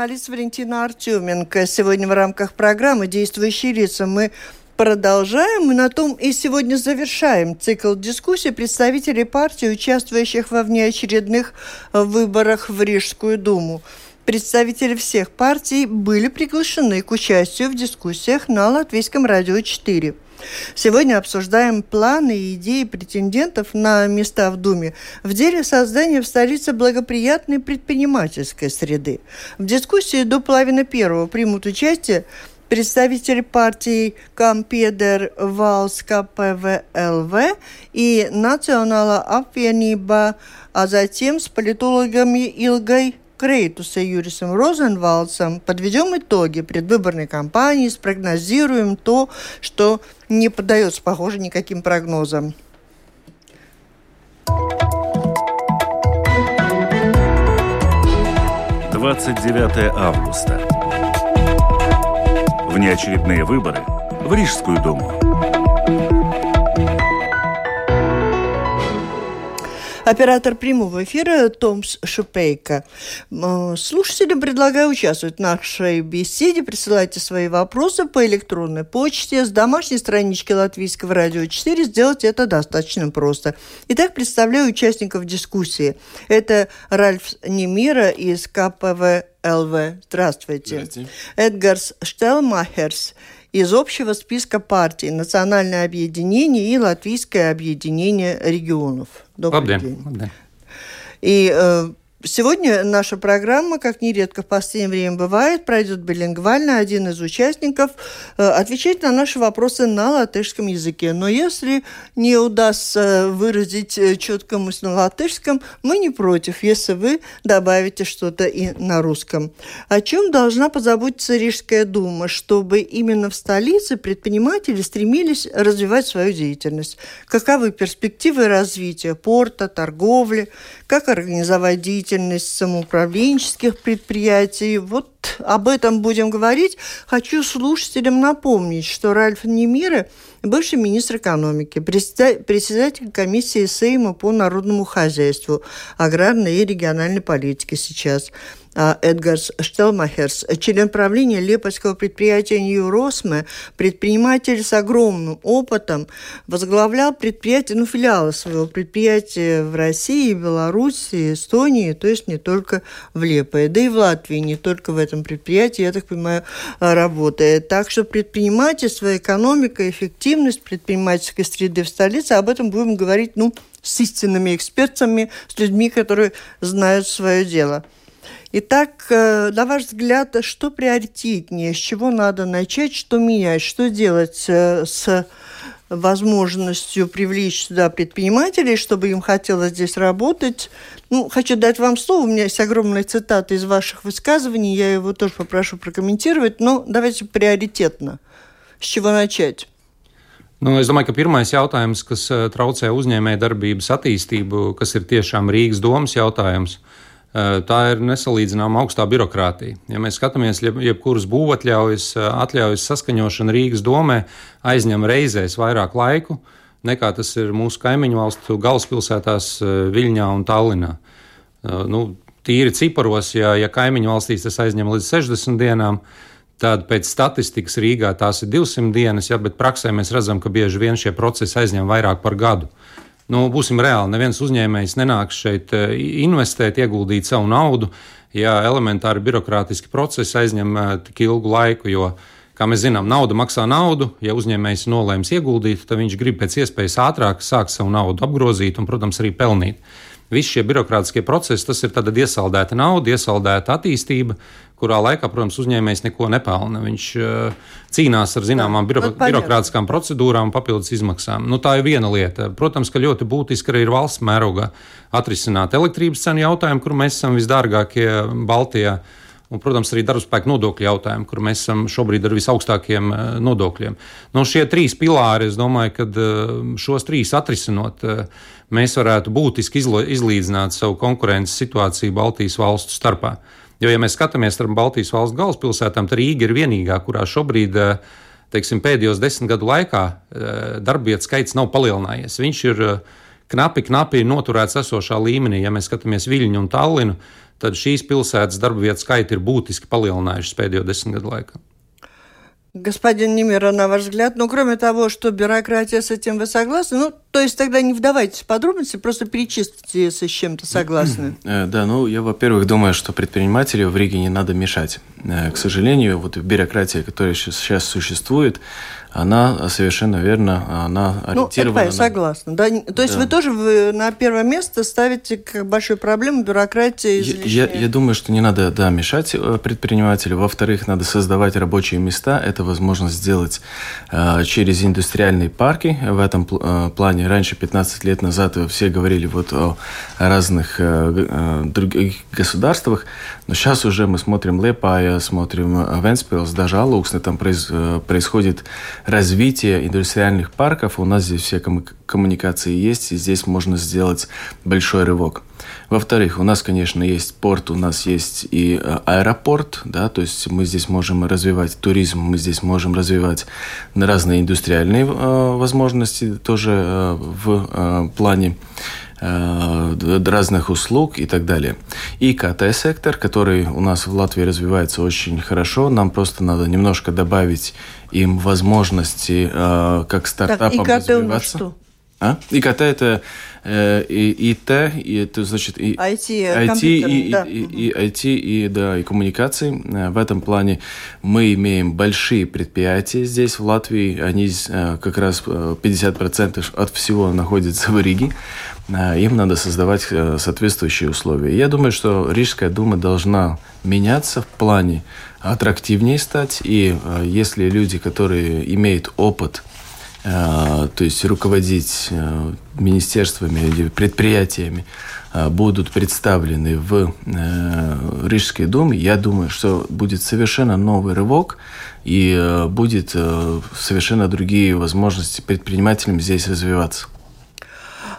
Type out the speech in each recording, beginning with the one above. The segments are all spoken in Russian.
журналист Валентина Артеменко. Сегодня в рамках программы «Действующие лица» мы продолжаем. И на том и сегодня завершаем цикл дискуссий представителей партий, участвующих во внеочередных выборах в Рижскую думу. Представители всех партий были приглашены к участию в дискуссиях на Латвийском радио 4. Сегодня обсуждаем планы и идеи претендентов на места в Думе в деле создания в столице благоприятной предпринимательской среды. В дискуссии до половины первого примут участие представители партии Кампедер Валс КПВЛВ и Национала Апвиениба, а затем с политологами Илгой Крейтуса Юрисом Розенвалдсом подведем итоги предвыборной кампании, спрогнозируем то, что не поддается, похоже, никаким прогнозам. Двадцать девятое августа. Внеочередные выборы в Рижскую думу. Оператор прямого эфира Томс Шупейко. Слушателям предлагаю участвовать в нашей беседе. Присылайте свои вопросы по электронной почте с домашней странички Латвийского радио 4. Сделать это достаточно просто. Итак, представляю участников дискуссии. Это Ральф Немира из КПВ ЛВ. Здравствуйте. Здравствуйте. Эдгарс Штелмахерс из общего списка партий «Национальное объединение» и «Латвийское объединение регионов». Добрый день. И э, Сегодня наша программа, как нередко в последнее время бывает, пройдет билингвально. Один из участников э, отвечает на наши вопросы на латышском языке. Но если не удастся выразить э, четко мысль на латышском, мы не против, если вы добавите что-то и на русском. О чем должна позаботиться Рижская дума, чтобы именно в столице предприниматели стремились развивать свою деятельность? Каковы перспективы развития порта, торговли, как организовать деятельность самоуправленческих предприятий. Вот об этом будем говорить. Хочу слушателям напомнить, что Ральф Немира – бывший министр экономики, председатель комиссии Сейма по народному хозяйству, аграрной и региональной политике сейчас – Эдгарс Штелмахерс, член правления лепойского предприятия Нью-Росме, предприниматель с огромным опытом, возглавлял предприятие, ну, филиалы своего предприятия в России, Беларуси, Эстонии, то есть не только в Лепое, да и в Латвии, не только в этом предприятии, я так понимаю, работает. Так что предпринимательство, экономика, эффективность предпринимательской среды в столице, об этом будем говорить, ну, с истинными экспертами, с людьми, которые знают свое дело. Итак, э, на ваш взгляд, что приоритетнее, с чего надо начать, что менять, что делать э, с возможностью привлечь сюда предпринимателей, чтобы им хотелось здесь работать. Ну, хочу дать вам слово. У меня есть огромная цитата из ваших высказываний. Я его тоже попрошу прокомментировать. Но давайте приоритетно. С чего начать? Nu, es domāju, ka pirmais jautājums, kas traucē uzņēmēju darbības attīstību, kas ir tiešām Rīgas domas jautājums, Eh, tā ir nesalīdzināma augstā birokrātija. Ja mēs skatāmies, jeb, jebkuras būvatļaujas, eh, atļaujas saskaņošana Rīgas domē aizņem reizēs vairāk laiku nekā tas ir mūsu kaimiņu valstu galvaspilsētās eh, Viļņā un Tallinā. Nu, tīri ciparos, ja, ja kaimiņu valstīs tas aizņem līdz 60 dienām, tad pēc statistikas Rīgā tās ir 200 dienas, ja, bet praksē mēs redzam, ka bieži vien šie procesi aizņem vairāk par gadu. Nu, būsim reāli, neviens uzņēmējs nenāks šeit eh, investēt, ieguldīt savu naudu, ja elementāri birokrātiski procesi aizņem eh, tik ilgu laiku. Jo, kā mēs zinām, nauda maksā naudu. Ja uzņēmējs nolēms ieguldīt, tad viņš grib pēc iespējas ātrāk sākt savu naudu apgrozīt un, protams, arī pelnīt. Visi šie birokrātiskie procesi, tas ir iesaldēta nauda, iesaldēta attīstība, kurā laikā, protams, uzņēmējs neko nepelna. Viņš uh, cīnās ar zināmām biro, birokrātiskām procedūrām un papildus izmaksām. Nu, tā ir viena lieta. Protams, ka ļoti būtiski arī ir valsts mērogā atrisināt elektrības cenu jautājumu, kur mēs esam visdārgākie Baltijā. Un, protams, arī darbspēka nodokļu jautājumu, kur mēs esam šobrīd ar visaugstākiem nodokļiem. Nu, šie trīs pilāri, es domāju, ka šos trīs atrisinot, mēs varētu būtiski izlīdzināt savu konkurences situāciju Baltijas valstu starpā. Jo, ja mēs skatāmies starp Baltijas valstu galvaspilsētām, tad Rīga ir vienīgā, kurā šobrīd teiksim, pēdējos desmit gadu laikā darbvietu skaits nav palielinājies. Viņš ir knapi, knapi noturēts esošā līmenī. Ja mēs skatāmies Viļņu un Tallinu, tad šīs pilsētas darba vietu skaiti ir būtiski palielinājušies pēdējo desmit gadu laikā. Господин Немира, на ваш взгляд, ну, кроме того, что бюрократия с этим вы согласны, ну, то есть тогда не вдавайтесь в подробности, просто перечислите, если с чем-то согласны. Э, да, ну, я, во-первых, думаю, что предпринимателю в Риге не надо мешать. Э, к сожалению, вот бюрократия, которая сейчас существует, она совершенно верно, она ну, ориентирована... Ну, я согласна. Да? То есть да. вы тоже вы на первое место ставите как большую проблему бюрократии я, я, я думаю, что не надо да, мешать э, предпринимателю. Во-вторых, надо создавать рабочие места. Это возможно сделать э, через индустриальные парки. В этом э, плане раньше, 15 лет назад, все говорили вот о разных э, э, других государствах. Но сейчас уже мы смотрим Лепая, смотрим Венспилс, даже Алуксне, там произ, э, происходит развитие индустриальных парков. У нас здесь все коммуникации есть, и здесь можно сделать большой рывок. Во-вторых, у нас, конечно, есть порт, у нас есть и э, аэропорт, да, то есть мы здесь можем развивать туризм, мы здесь можем развивать разные индустриальные э, возможности тоже э, в э, плане разных услуг и так далее. И КТ-сектор, который у нас в Латвии развивается очень хорошо, нам просто надо немножко добавить им возможности э, как стартапам так, ИКТ развиваться. Что? А? ИКТ это э, и ИТ, и это значит и IT, IT и, да. и, и, и IT и да и коммуникации. Э, в этом плане мы имеем большие предприятия здесь в Латвии. Они как раз 50% от всего находятся в Риге. Э, им надо создавать э, соответствующие условия. Я думаю, что Рижская дума должна меняться в плане аттрактивнее стать. И э, если люди, которые имеют опыт, то есть руководить министерствами или предприятиями, будут представлены в Рижской думе, я думаю, что будет совершенно новый рывок и будет совершенно другие возможности предпринимателям здесь развиваться.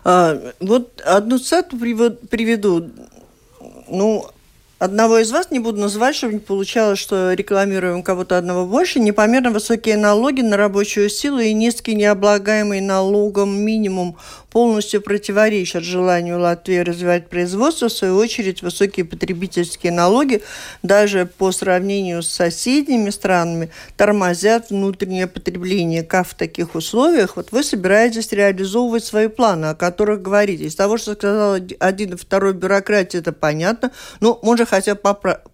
А, вот одну цитату приведу. Ну, одного из вас не буду называть, чтобы не получалось, что рекламируем кого-то одного больше. Непомерно высокие налоги на рабочую силу и низкий необлагаемый налогом минимум полностью противоречат желанию Латвии развивать производство. В свою очередь, высокие потребительские налоги даже по сравнению с соседними странами тормозят внутреннее потребление. Как в таких условиях вот вы собираетесь реализовывать свои планы, о которых говорите? Из того, что сказал один и второй бюрократия, это понятно. Но можно хотя бы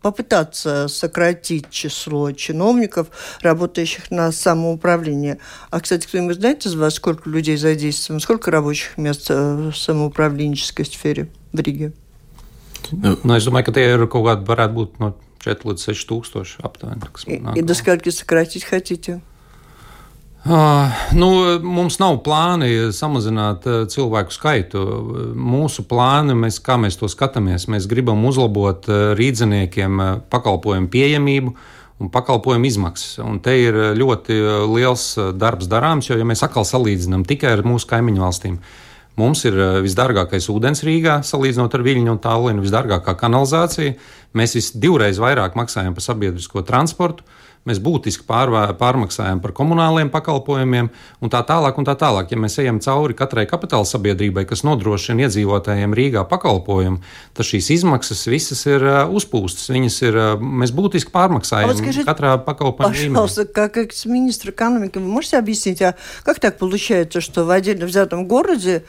попытаться сократить число чиновников, работающих на самоуправление. А, кстати, кто-нибудь знает из вас, сколько людей задействовано, сколько рабочих мест в самоуправленческой sfēra в Rīgā? Nu, nu, es domāju, ka tie ir kaut kādi, varētu būt no 4 līdz 6 tūkstoši aptuveni. И до скольки сократить хотите? Uh, nu, mums nav plāni samazināt uh, cilvēku skaitu. Mūsu plāni, mēs, kā mēs to skatāmies, mēs gribam uzlabot uh, rīzniekiem uh, pakalpojumu pieejamību, un pakalpojumu izmaksas. Un te ir eh, ļoti eh, liels eh, darbs darāms, jo, ja mēs atkal salīdzinām tikai ar mūsu kaimiņu valstīm, mums ir visdārgākais ūdens Rīgā, salīdzinot ar Viļņu un Tallinu, visdārgākā kanalizācija. Mēs visdivreiz vairāk maksājam par sabiedrisko transportu mēs būtiski pārvā, pārmaksājam par komunāliem pakalpojumiem un tā tālāk. Un tā tālāk. Ja mēs ejam cauri katrai kapitāla sabiedrībai, kas nodrošina iedzīvotājiem Rīgā pakalpojumu, tad šīs izmaksas visas ir uh, uzpūstas. Viņas ir, uh, mēs būtiski pārmaksājam а вот скажите, katrā pakalpojuma Пожалуйста, как экс-министр экономики, вы можете объяснить, а как так получается, что в отдельно взятом городе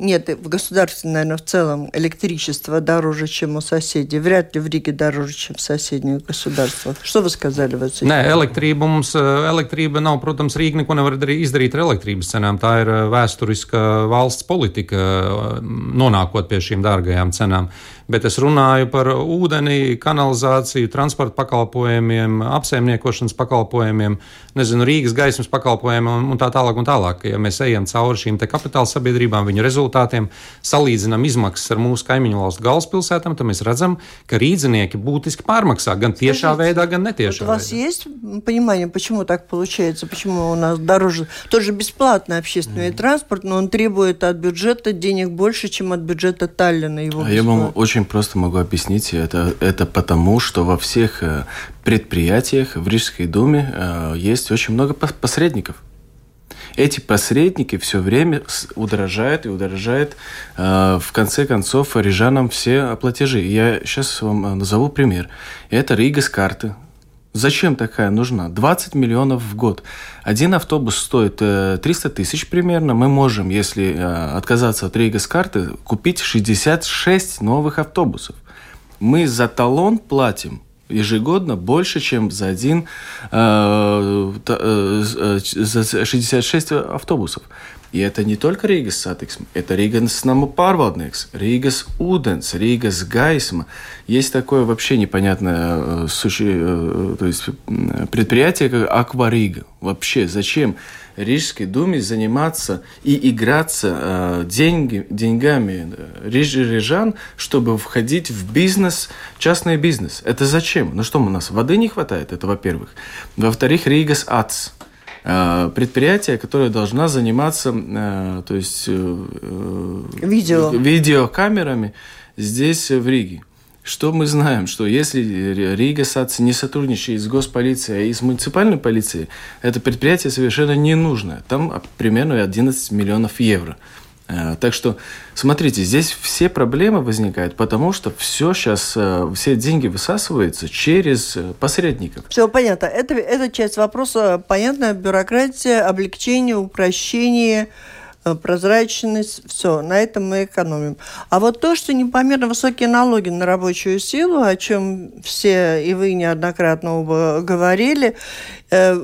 нет, в государстве, наверное, в целом электричество дороже, чем у соседей. Вряд ли в Риге дороже, чем в соседних государствах. Что вы сказали в этой Nē, elektrība mums, elektrība nav, protams, Rīga neko nevar izdarīt ar elektrības cenām. Tā ir vēsturiska valsts politika, nonākot pie šīm dārgajām cenām. Bet es runāju par ūdeni, kanalizāciju, transporta pakalpojumiem, apsaimniekošanas pakalpojumiem, nezinu, Rīgas gaismas pakalpojumiem un, un tā tālāk. Un tālāk. Ja mēs ejam cauri šīm kapitāla sabiedrībām, viņu rezultātiem, salīdzinām izmaksas ar mūsu kaimiņu valstu galvaspilsētām, tad mēs redzam, ka rīznieki būtiski pārmaksā gan tiešā Скажите, veidā, gan netiešā вот у вас veidā. есть понимание, почему так получается, почему у нас дороже, тоже бесплатный общественный mm. транспорт, но он требует от бюджета денег больше, чем от бюджета Таллина. Его а я вам очень просто могу объяснить. Это, это потому, что во всех э, предприятиях в Рижской думе э, есть очень много посредников. Эти посредники все время удорожают и удорожают, э, в конце концов, рижанам все платежи. Я сейчас вам назову пример. Это Рига с карты. Зачем такая нужна? 20 миллионов в год. Один автобус стоит 300 тысяч примерно. Мы можем, если отказаться от Рига с карты, купить 66 новых автобусов мы за талон платим ежегодно больше, чем за один э, э, за 66 автобусов. И это не только Рīgas satiksme, это Рīgas nama pārvaldnieks, Рīgas ūdens, Рīgas gaisma. Есть такое вообще непонятное э, то есть предприятие, как Акварига. Вообще, зачем Рижской думе заниматься и играться э, деньги, деньгами рижан, чтобы входить в бизнес, частный бизнес. Это зачем? Ну что, у нас воды не хватает, это во-первых. Во-вторых, Ригас АЦ э, предприятие, которое должна заниматься э, то есть, э, Видео. видеокамерами здесь, в Риге. Что мы знаем? Что если Рига САЦ не сотрудничает с госполицией и с муниципальной полицией, это предприятие совершенно не нужно. Там примерно 11 миллионов евро. Э, так что, смотрите, здесь все проблемы возникают, потому что все сейчас, э, все деньги высасываются через э, посредников. Все понятно. Это, эта часть вопроса понятна. Бюрократия, облегчение, упрощение – прозрачность, все, на этом мы экономим. А вот то, что непомерно высокие налоги на рабочую силу, о чем все и вы неоднократно оба говорили, э,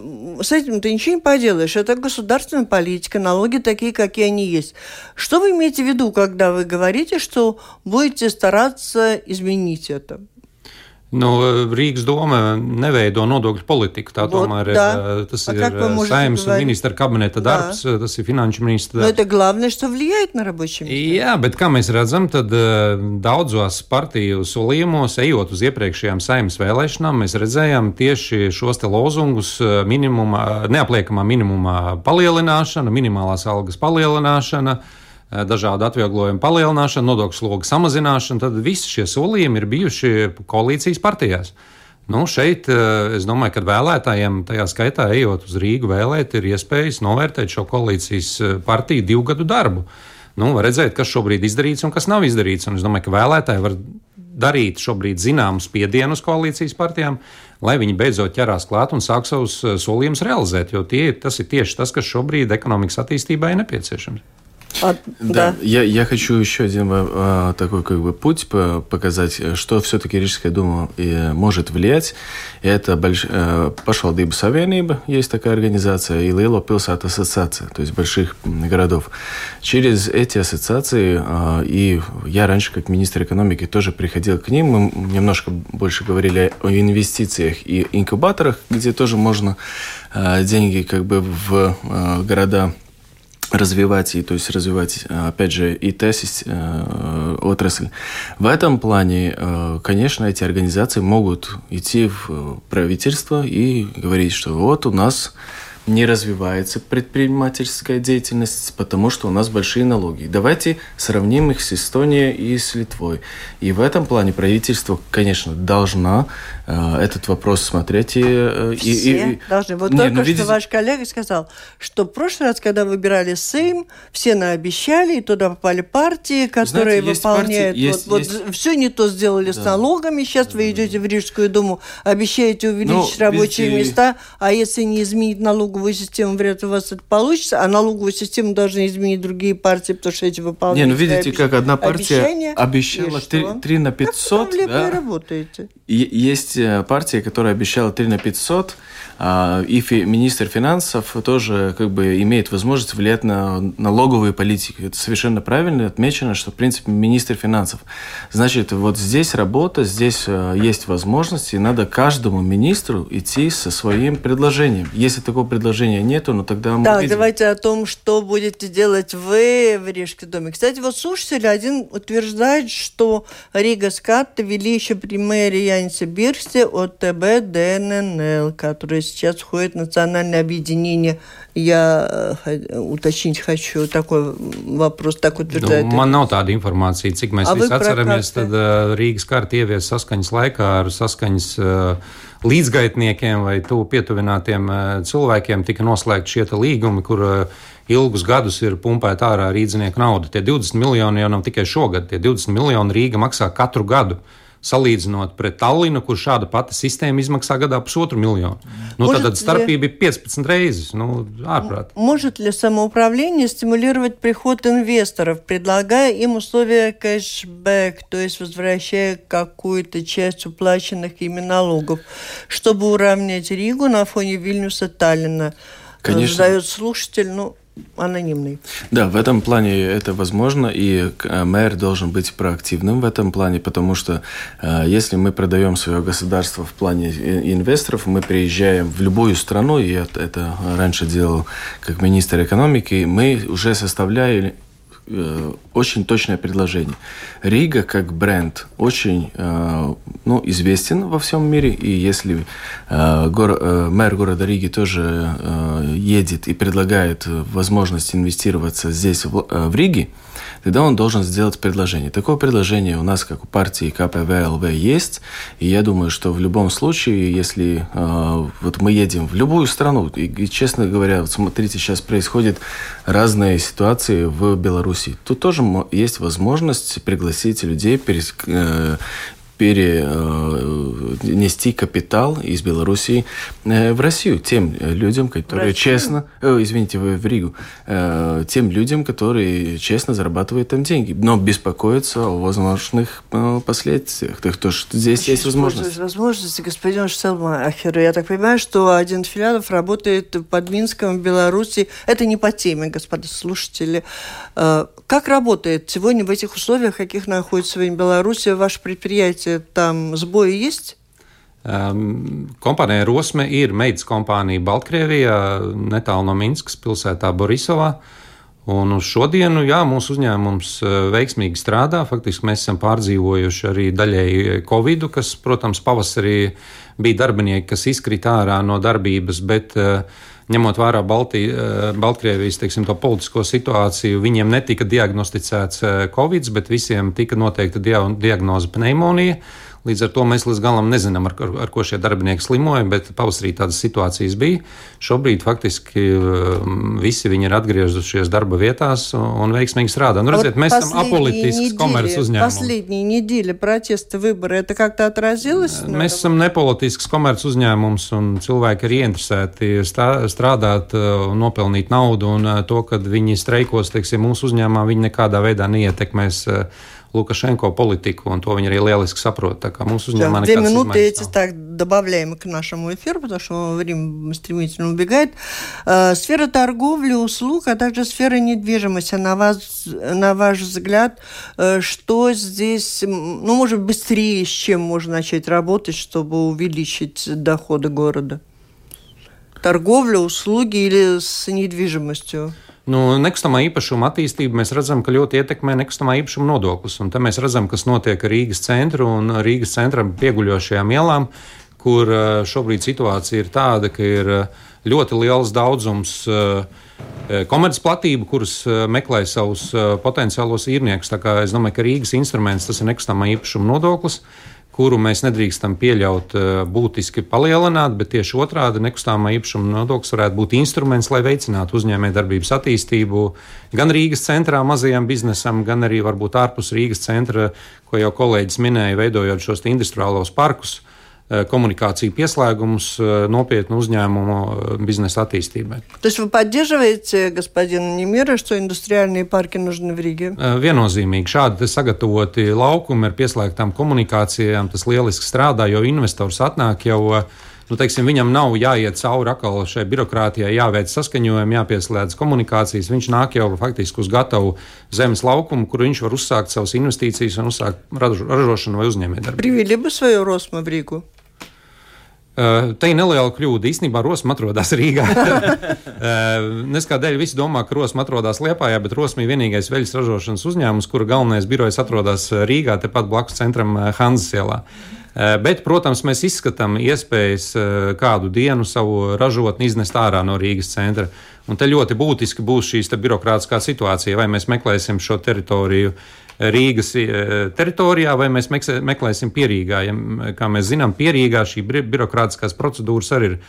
с этим ты ничего не поделаешь. Это государственная политика, налоги такие, какие они есть. Что вы имеете в виду, когда вы говорите, что будете стараться изменить это? Nu, Rīgas doma neveido nodokļu politiku. Tā tomēr ir, э, tas ir э, saimnes un ministra kabineta darbs, да. tas ir finanšu ministra darbs. Но это главное, что влияет на рабочие места. Jā, bet kā mēs redzam, tad daudzos partiju solījumos, ejot uz iepriekšējām saimnes vēlēšanām, mēs redzējām tieši šos te lozungus minimuma, neapliekamā minimumā palielināšana, minimālās algas palielināšana. Eh, dažādu atvieglojumu palielināšana, nodokļu slogu samazināšana, tad visi šie solījumi ir bijuši koalīcijas partijās. Nu, šeit eh, es domāju, ka vēlētājiem, tajā skaitā ejot uz Rīgu vēlēt, ir iespējas novērtēt šo koalīcijas eh, partiju divu gadu darbu. Nu, var redzēt, kas šobrīd ir izdarīts un kas nav izdarīts. Un es domāju, ka vēlētāji var darīt šobrīd zināmu spiedienu uz koalīcijas partijām, lai viņi beidzot ķerās klāt un sāk savus solījumus realizēt. Jo tie, tas ir tieši tas, kas šobrīd ekonomikas attīstībai ir nepieciešams. А, да, да. Я, я хочу еще один а, такой как бы путь показать, что все-таки Рижская дума и может влиять. И это больш... А, Пашвалдыба Савенība, есть такая организация, и Лейло Пилсат Ассоциация, то есть больших городов. Через эти ассоциации, а, и я раньше как министр экономики тоже приходил к ним, мы немножко больше говорили о инвестициях и инкубаторах, где тоже можно а, деньги как бы в а, города развивать и то есть развивать опять же и тесить э, отрасль в этом плане э, конечно эти организации могут идти в правительство и говорить что вот у нас не развивается предпринимательская деятельность, потому что у нас большие налоги. Давайте сравним их с Эстонией и с Литвой. И в этом плане правительство, конечно, должно э, этот вопрос смотреть. И, э, Все и, и, должны. Вот не, только ну, видите... что ваш коллега сказал, что в прошлый раз, когда выбирали Сейм, все наобещали, и туда попали партии, которые Знаете, выполняют. Партии, есть, вот, есть... вот все не то сделали да. с налогами. Сейчас да, вы идете в Рижскую думу, обещаете увеличить ну, рабочие видите... места, а если не изменить налоговую систему, вряд ли у вас это получится, а налоговую систему должны изменить другие партии, потому что эти выполняют Не, ну видите, как одна партия обещания, обещала 3, 3 на 500. Как да? работаете? И есть партия, которая обещала 3 на 500, а, и фи, министр финансов тоже как бы имеет возможность влиять на налоговые политики. Это совершенно правильно отмечено, что, в принципе, министр финансов. Значит, вот здесь работа, здесь э, есть возможности, и надо каждому министру идти со своим предложением. Если такого предложения нету, ну тогда мы Так, видим. давайте о том, что будете делать вы в Рижском доме. Кстати, вот слушатель один утверждает, что Рига Скатта вели еще при мэре Янсе Бирсе от ТБ ДННЛ, который сейчас входит в национальное объединение. Я э, уточнить хочу такой вопрос, так утверждает. Nu, man nav tāda informācija, cik mēs A, visi вы про atceramies. karti? Tad uh, Rīgas kārta ievies saskaņas laikā ar saskaņas uh, līdzgaitniekiem vai tuvu pietuvinātiem uh, cilvēkiem tika noslēgti šie te līgumi, kur uh, ilgus gadus ir pumpēta ārā rīdzinieku nauda. Tie 20 miljoni jau nav tikai šogad, tie 20 miljoni Rīga maksā katru gadu. Salīdzinot pret Tallinu, kur šāda pati sistēma izmaksā gadā pusotru miljonu. Nu, Может, tad starpība ir 15 reizes. Nu, ārprāt. Может ли самоуправление стимулировать приход инвесторов, предлагая им условия кэшбэк, то есть возвращая какую-то часть уплаченных ими налогов, чтобы уравнять Ригу на фоне Вильнюса Таллина? Конечно. Задает слушатель, ну, анонимный. Да, в этом плане это возможно, и э, мэр должен быть проактивным в этом плане, потому что э, если мы продаем свое государство в плане инвесторов, мы приезжаем в любую страну, и это, это раньше делал как министр экономики, мы уже составляли э, очень точное предложение. Рига как бренд очень э, ну, известен во всем мире, и если э, гор- мэр города Риги тоже едет и предлагает возможность инвестироваться здесь, в, в Риге, тогда он должен сделать предложение. Такое предложение у нас, как у партии КПВЛВ, есть, и я думаю, что в любом случае, если э, вот мы едем в любую страну, и, и, честно говоря, вот смотрите, сейчас происходят разные ситуации в Беларуси, тут тоже есть возможность пригласить людей, перес- э, перенести капитал из Беларуси э, в Россию тем э, людям, которые Россию? честно, э, извините, в в Ригу, э, тем людям, которые честно зарабатывают там деньги, но беспокоятся о возможных э, последствиях. Так что ж здесь есть возможность. возможности, господин Штелмахер. Я так понимаю, что один филиалов работает под Минском в Беларуси. Это не по теме, господа слушатели. Э, Как работает сегодня в этих условиях, в каких находится сегодня Беларусь, ваше предприятие? Там сбои есть? Um, kompānija Rosme ir meitas kompānija Baltkrievijā, netālu no Minskas pilsētā Borisovā. Un uz šodienu, jā, mūsu uzņēmums eh, veiksmīgi strādā. Faktiski mēs esam pārdzīvojuši arī daļēji Covid, kas, protams, pavasarī bija darbinieki, kas izkrita ārā no darbības, bet eh, ņemot vērā Baltī, eh, Baltkrievijas teiksim, politisko situāciju, viņiem netika diagnosticēts eh, Covid, bet visiem tika noteikta dia diagnoze pneimonija. Līdz ar to mēs līdz galam nezinām, ar, ar, ar ko šie darbinieki slimoja, bet pavasarī tādas situācijas bija. Šobrīd faktiski um, visi viņi ir atgriezušies darba vietās un, un veiksmīgi strādā. Nu, redziet, mēs esam apolitisks komerces uzņēmums. Последние недели протеста, выборы, это как-то отразилось? на Mēs esam nepolitisks komerces uzņēmums, un cilvēki ir ieinteresēti stā- strādāt uh, un nopelnīt naudu. Un uh, to, kad viņi streikos, teiksim, mūsu uzņēmumā, viņi nekādā veidā neietekmēs uh, Lukašenko politiku, un to viņi arī lieliski saprot. Tā kā mūsu uzņēmumā Две минуты эти так добавляем к нашему эфиру, потому что время стремительно убегает. Э, Сфера торговли, услуг, а также сфера недвижимости. На, вас, на ваш взгляд, э, что здесь, ну, может, быстрее, с чем можно начать работать, чтобы увеличить доходы города? Торговля, услуги или с недвижимостью? Nu, nekustamā īpašuma attīstība mēs redzam, ka ļoti ietekmē nekustamā īpašuma nodoklis. Un te mēs redzam, kas notiek Rīgas centru un Rīgas centram pieguļošajām ielām, kur eh, šobrīd situācija ir tāda, ka ir eh, ļoti liels daudzums eh, komercplatību, kuras meklē savus potenciālos īrniekus. Es domāju, ka Rīgas instruments tas ir nekustamā īpašuma nodoklis kuru mēs nedrīkstam pieļaut eh, būtiski palielināt, bet tieši otrādi nekustamā īpašuma nodoklis varētu būt instruments, lai veicinātu uzņēmējdarbības attīstību gan Rīgas centrā mazajam biznesam, gan arī varbūt ārpus Rīgas centra, ko jau kolēģis minēja, veidojot šos industriālos parkus. коммуникāciju pieslēgumus nopietnu uzņēmumu biznesa attīstībai. То есть вы поддерживаете, господин Немира, что индустриальные парки нужны в Риге? Viennozīmīgi šādi sagatavoti laukumi ar pieslēgtām komunikācijām, tas lieliski strādā, jo investors atnāk jau nu, teiksim, viņam nav jāiet cauri atkal šai birokrātijai, jāveic saskaņojumi, jāpieslēdz komunikācijas. Viņš nāk jau faktiski uz gatavu zemes laukumu, kur viņš var uzsākt savas investīcijas un uzsākt ražošanu vai uzņēmējdarbību. Привели бы свою Росму в Ригу? Uh, te ir neliela kļūda. Īstenībā Rosma atrodas Rīgā. uh, Neskādēļ visi domā, ka Rosma atrodas Liepājā, bet Rosma ir vienīgais veļas ražošanas uzņēmums, kura galvenais birojs atrodas Rīgā, tepat blakus centram Hanzas ielā. Uh, bet, protams, mēs izskatām iespējas kādu dienu savu ražotni iznest ārā no Rīgas centra. Un te ļoti būtiski būs šīs birokrātiskā situācija, vai mēs meklēsim šo teritoriju Rīgas e, teritorijā, vai mēs meklēsim pierīgā. Ja, kā mēs zinām, pierīgā šī birokrātiskās procedūras arī ir e,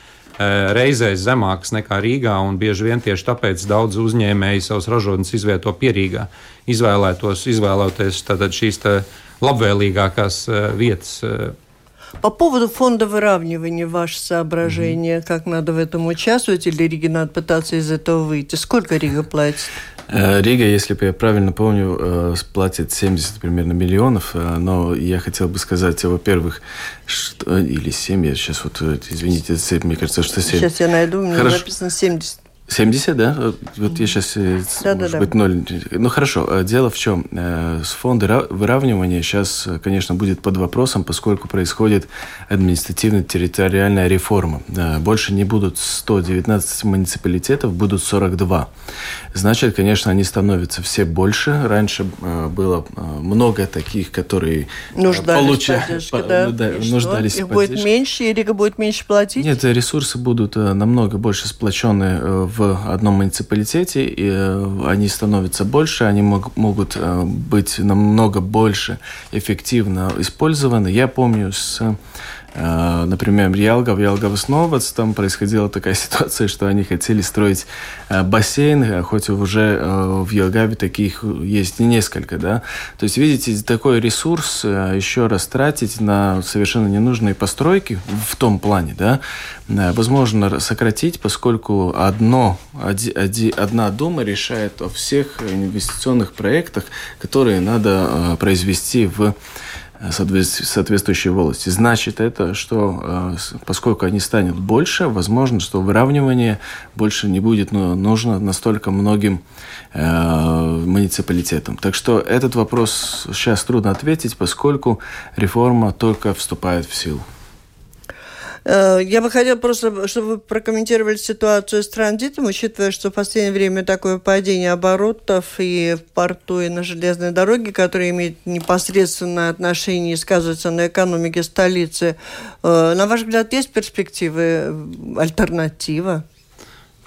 reizēs zemākas nekā Rīgā, un bieži vien tieši tāpēc daudz uzņēmēji savus ražotnes izvieto pierīgā, izvēlētos, izvēloties šīs labvēlīgākās e, vietas. По поводу фонда выравнивания, ваше соображение, mm-hmm. как надо в этом участвовать, или Риге надо пытаться из этого выйти? Сколько Рига платит? Э, Рига, если я правильно помню, э, платит 70 примерно миллионов, э, но я хотел бы сказать, во-первых, что, или 7, я сейчас вот, извините, мне кажется, что 7. Сейчас я найду, у меня Хорошо. написано 70. 70, да? Вот я сейчас, да, может да, быть, ноль. Ну, хорошо. Э, дело в чем? Э, с фонда выравнивания сейчас, э, конечно, будет под вопросом, поскольку происходит административно-территориальная реформа. Больше не будут 119 муниципалитетов, будут 42. Значит, конечно, они становятся все больше. Раньше было много таких, которые нуждались получали, в да? да, нуждались Их в будет меньше, и Рига будет меньше платить? Нет, ресурсы будут намного больше сплоченные в одном муниципалитете, и э, они становятся больше, они мог, могут э, быть намного больше эффективно использованы. Я помню с например, Ялгов, Ялгов Новац, там происходила такая ситуация, что они хотели строить э, бассейн, э, хоть уже в Елгаве таких есть не несколько, да. То есть, видите, такой ресурс еще раз тратить на совершенно ненужные постройки в том плане, да, возможно сократить, поскольку одно, одна дума решает о всех инвестиционных проектах, которые надо произвести в соответствующей волости. Значит, это, что э, поскольку они станут больше, возможно, что выравнивание больше не будет ну, нужно настолько многим э, муниципалитетам. Так что этот вопрос сейчас трудно ответить, поскольку реформа только вступает в силу. Э, я бы хотела просто, чтобы вы прокомментировали ситуацию с транзитом, учитывая, что в последнее время такое падение оборотов и в порту, и на железной дороге, которые имеют непосредственное отношение и сказываются на экономике столицы. Э, на ваш взгляд, есть перспективы, альтернатива?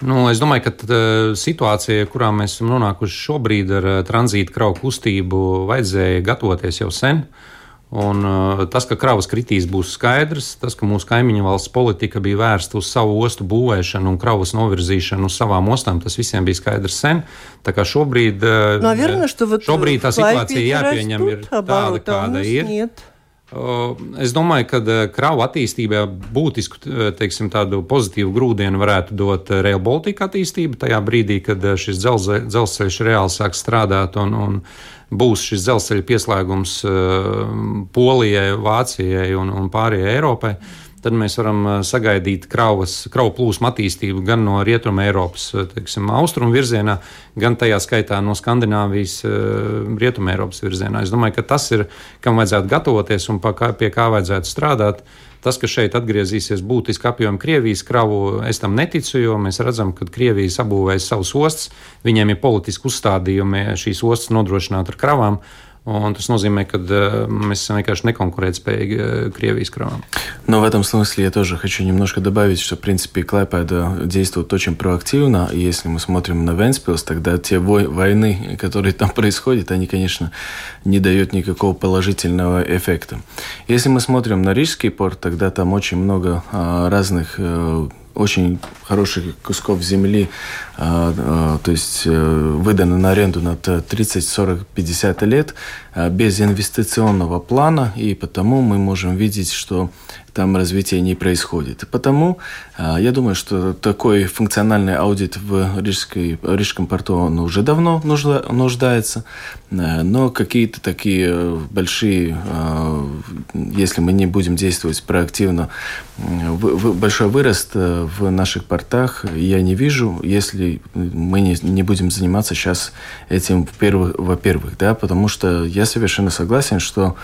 Nu, es domāju, ka tā, situācija, kurā mēs esam nonākuši šobrīd ar tranzīta kravu kustību, vajadzēja gatavoties jau sen. Uh, Un, uh, tas, ka kravas kritīs, būs skaidrs. Tas, ka mūsu kaimiņu valsts politika bija vērsta uz savu ostu būvēšanu un kravas novirzīšanu uz savām ostām, tas visiem bija skaidrs sen. Tā kā šobrīd, uh, Наверное, что вот šobrīd tā situācija jāpieņem ir tāda, kāda ir. Нет. Es domāju, ka uh, kravu attīstībā būtisku uh, teiksim, pozitīvu grūdienu varētu dot Rail Baltica attīstība. Tajā brīdī, kad šis dzelzceļš reāli sāk strādāt un, un būs šis dzelzceļa pieslēgums Polijai, Vācijai un, un pārējai Eiropai, tad mēs varam eh, sagaidīt kravas, kravu plūsmu attīstību gan no Rietumē Eiropas, eh, teiksim, austrumu virzienā, gan tajā skaitā no Skandināvijas Rietumē Eiropas virzienā. Es domāju, ka tas ir, kam vajadzētu gatavoties un pie kā vajadzētu strādāt. Tas, ka šeit atgriezīsies būtiski apjomi Krievijas kravu, es tam neticu, jo mēs redzam, ka Krievija sabūvēs savus ostas, viņiem ir politiski uzstādījumi šīs ostas nodrošināt ar kravām. Un tas nozīmē, ka mēs esam vienkārši неконкурентоспējīgi Кривийс кровом. Но в этом смысле я тоже хочу немножко добавить, что, в принципе, Клайпеда действует очень проактивно. И если мы смотрим на Венспилс, тогда те войны, которые там происходят, они, конечно, не дают никакого положительного эффекта. Если мы смотрим на Рижский порт, тогда там очень много разных очень хороших кусков земли, то есть выданы на аренду на 30, 40, 50 лет без инвестиционного плана, и потому мы можем видеть, что там развития не происходит. Потому а, я думаю, что такой функциональный аудит в Рижской, Рижском порту он уже давно нужда, нуждается, э, но какие-то такие большие, а, если мы не будем действовать проактивно, большой вырост э, в наших портах я не вижу, если мы не, не будем заниматься сейчас этим, во-первых, да, потому что я совершенно согласен, что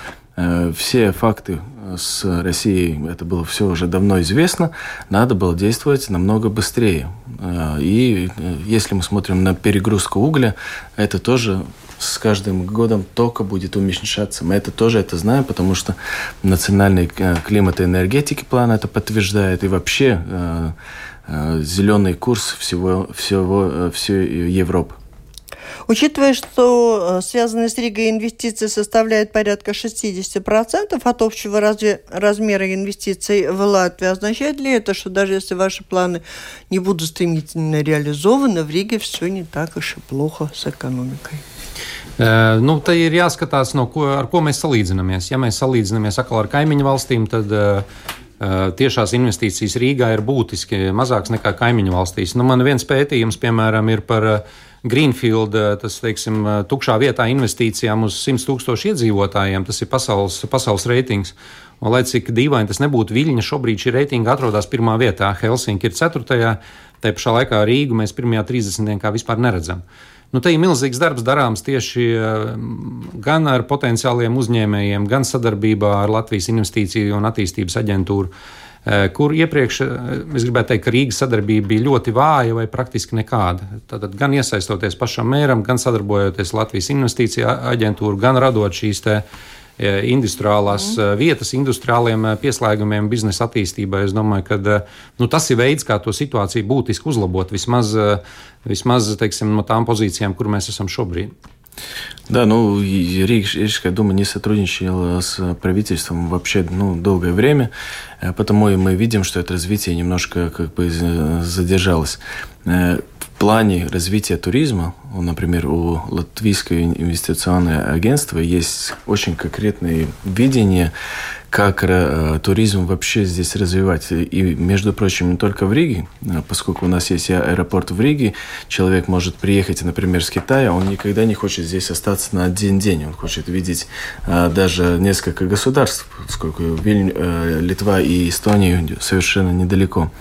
все факты с Россией, это было все уже давно известно, надо было действовать намного быстрее. Э, и э, если мы смотрим на перегрузку угля, это тоже с каждым годом только будет уменьшаться. Мы это тоже это знаем, потому что национальный климат и энергетики план это подтверждает. И вообще зеленый курс всего, всего, всей Европы. Учитывая, что э, связанные с Ригой инвестиции составляют порядка 60% от общего разви- размера инвестиций в Латвию, означает ли это, что даже если ваши планы не будут стремительно реализованы, в Риге все не так уж и плохо с экономикой? Nu, tā ir jāskatās, no ko, ar ko mēs salīdzinamies. Ja mēs salīdzinamies atkal ar kaimiņu valstīm, tad tiešās investīcijas Rīgā ir būtiski mazākas nekā kaimiņu valstīs. Nu, man viens pētījums, piemēram, ir par uh, Greenfield, eh, tas teiksim, eh, tukšā vietā investīcijām uz 100 tūkstošu iedzīvotājiem, tas ir pasaules, pasaules reitings. Un, lai cik dīvaini tas nebūtu, Viļņa šobrīd šī reitinga atrodas pirmā vietā, Helsinki ir ceturtajā, te pašā laikā Rīgu mēs pirmajā 30. kā vispār neredzam. Nu, te ir milzīgs darbs darāms tieši eh, gan ar potenciāliem uzņēmējiem, gan sadarbībā ar Latvijas Investīciju un attīstības aģentūru. Eh, kur iepriekš eh, es gribētu teikt, ka Rīgas sadarbība bija ļoti vāja vai praktiski nekāda. Tātad gan iesaistoties pašam mēram, gan sadarbojoties Latvijas investīcija aģentūru, gan radot šīs eh, industriālās mm. vietas, industriāliem pieslēgumiem, biznesa attīstībai. Es domāju, ka nu, tas ir veids, kā to situāciju būtiski uzlabot, vismaz, vismaz teiksim, no tām pozīcijām, kur mēs esam šobrīd. Да, ну, Рижская дума не сотрудничала с правительством вообще ну, долгое время, э, потому и мы видим, что это развитие немножко как бы задержалось. Плане развития туризма, например, у Латвийского инвестиционного агентства есть очень конкретные видения как э, туризм вообще здесь развивать. И, между прочим, не только в Риге, э, поскольку у нас есть аэропорт в Риге, человек может приехать, например, с Китая, он никогда не хочет здесь остаться на один день, он хочет видеть э, даже несколько государств, поскольку Вильню, э, Литва и Эстония совершенно недалеко.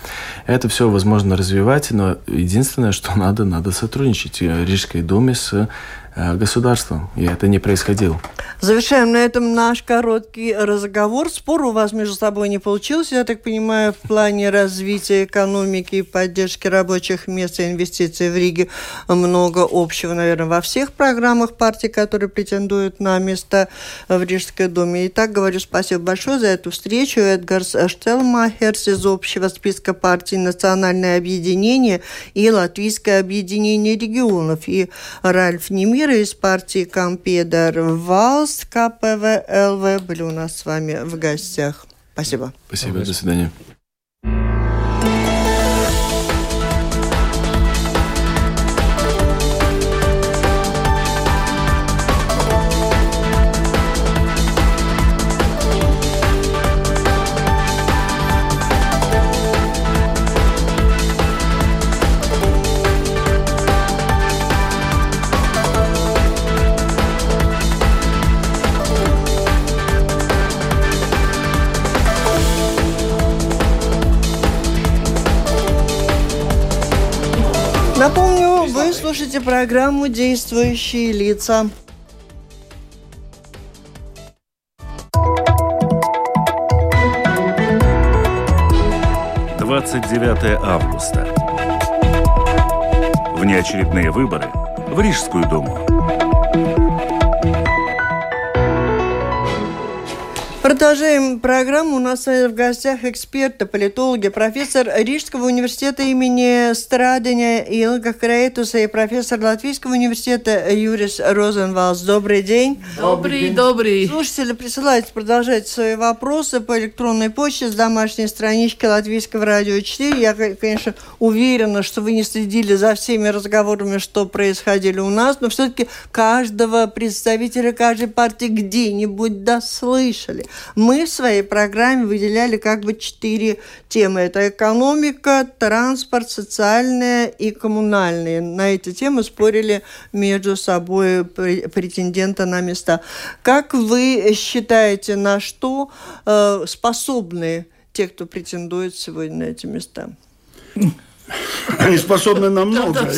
Это все возможно развивать, но единственное, что надо, надо сотрудничать. В Рижской думе с Э, государством, и это не происходило. Завершаем на этом наш короткий разговор. Спор у вас между собой не получился, я так понимаю, в плане развития экономики и поддержки рабочих мест и инвестиций в Риге много общего, наверное, во всех программах партий, которые претендуют на место в Рижской думе. Итак, говорю спасибо большое за эту встречу. Эдгарс Штелмахерс из общего списка партий «Национальное объединение» и «Латвийское объединение регионов» и Ральф Немир Из партии Компедер Валс КПВ были у нас с вами в гостях. Спасибо. Спасибо, до свидания. Слушаете программу «Действующие лица». Двадцать девятое августа. Внеочередные выборы в Рижскую думу. Продолжаем программу. У нас в гостях эксперты, политологи, профессор Рижского университета имени Страдания Илга Краетуса и профессор Латвийского университета Юрис Розенвалс. Добрый день. Добрый, добрый. Слушатели, присылайте, продолжайте свои вопросы по электронной почте с домашней странички Латвийского радио 4. Я, конечно, уверена, что вы не следили за всеми разговорами, что происходили у нас, но все-таки каждого представителя каждой партии где-нибудь дослышали. Мы в своей программе выделяли как бы четыре темы. Это экономика, транспорт, социальная и коммунальные. На эти темы спорили между собой претенденты на места. Как вы считаете, на что э, способны те, кто претендует сегодня на эти места? Они способны на много.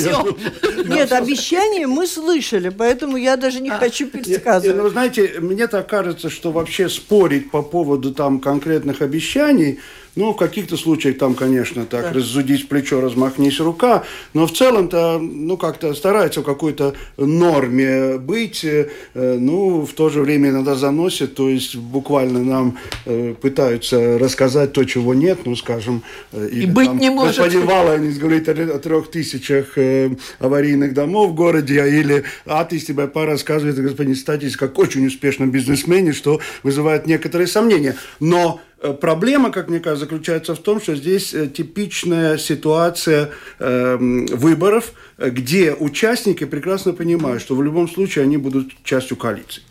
Нет, обещания мы слышали, поэтому я даже не а, хочу пересказывать. Ну, знаете, мне так кажется, что вообще спорить по поводу там конкретных обещаний ну, в каких-то случаях там, конечно, так, да. разудись плечо, размахнись рука, но в целом-то, ну, как-то старается в какой-то норме быть, э, ну, в то же время иногда заносит, то есть буквально нам э, пытаются рассказать то, чего нет, ну, скажем. Э, и, и быть там, не может. Господин Валайнис говорит о, о трех тысячах э, аварийных домов в городе, а или Атис тебе рассказывает господин Статис как очень успешном бизнесмене, что вызывает некоторые сомнения. Но проблема, как мне кажется, заключается в том, что здесь э, типичная ситуация эм, выборов, э, где участники прекрасно понимают, что в любом случае они будут частью коалиции.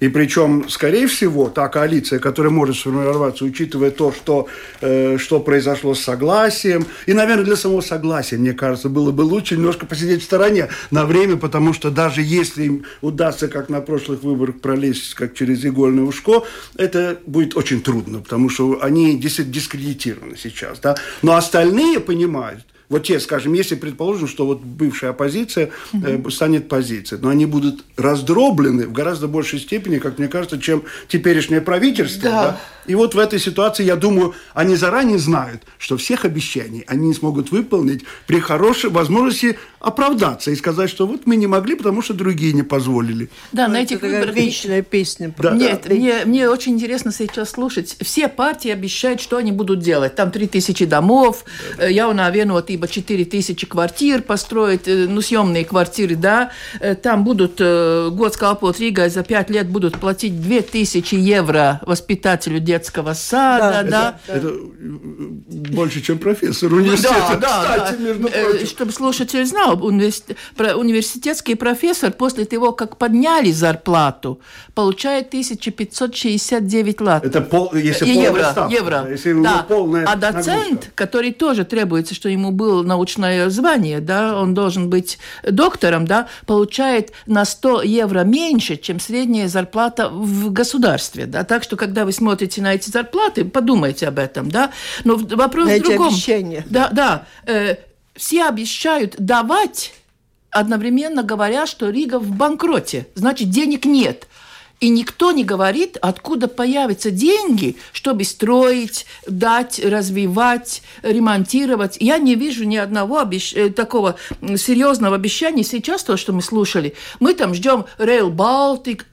И причем, скорее всего, та коалиция, которая может сформироваться, учитывая то, что, э, что произошло с согласием, и, наверное, для самого согласия, мне кажется, было бы лучше немножко посидеть в стороне на время, потому что даже если им удастся, как на прошлых выборах, пролезть как через игольное ушко, это будет очень трудно, потому что они дискредитированы сейчас. Да? Но остальные понимают, вот те, скажем, если предположим, что вот бывшая оппозиция э, станет позицией, но они будут раздроблены в гораздо большей степени, как мне кажется, чем теперешнее правительство. Да. Да? И вот в этой ситуации, я думаю, они заранее знают, что всех обещаний они не смогут выполнить при хорошей возможности оправдаться и сказать, что вот мы не могли, потому что другие не позволили. Да, ну, на этих выборах... Вечная песня. Да, Нет, да. Мне, мне очень интересно сейчас слушать. Все партии обещают, что они будут делать. Там 3000 домов, да, да. я наверное, 4 тысячи квартир построить, э, ну, съемные квартиры, да. Э, там будут, э, год скалпот Рига за 5 лет будут платить 2000 евро воспитателю детского сада, да. да. Это, это больше, чем профессор университета, да, кстати, да. между прочим. Чтобы слушатель знал, университетский профессор после того, как подняли зарплату, получает 1569 лат. Это пол, если евро, ставка, евро. Если да. полная а доцент, нагрузка. который тоже требуется, что ему было научное звание, да, он должен быть доктором, да, получает на 100 евро меньше, чем средняя зарплата в государстве, да. Так что, когда вы смотрите на эти зарплаты, подумайте об этом, да. Но вопрос на в другом. Обещания. Да, да. Э, все обещают давать одновременно говоря, что Рига в банкроте, значит, денег нет. И никто не говорит, откуда появятся деньги, чтобы строить, дать, развивать, ремонтировать. Я не вижу ни одного обещ... Э, такого серьезного обещания сейчас, то, что мы слушали. Мы там ждем Rail Baltic,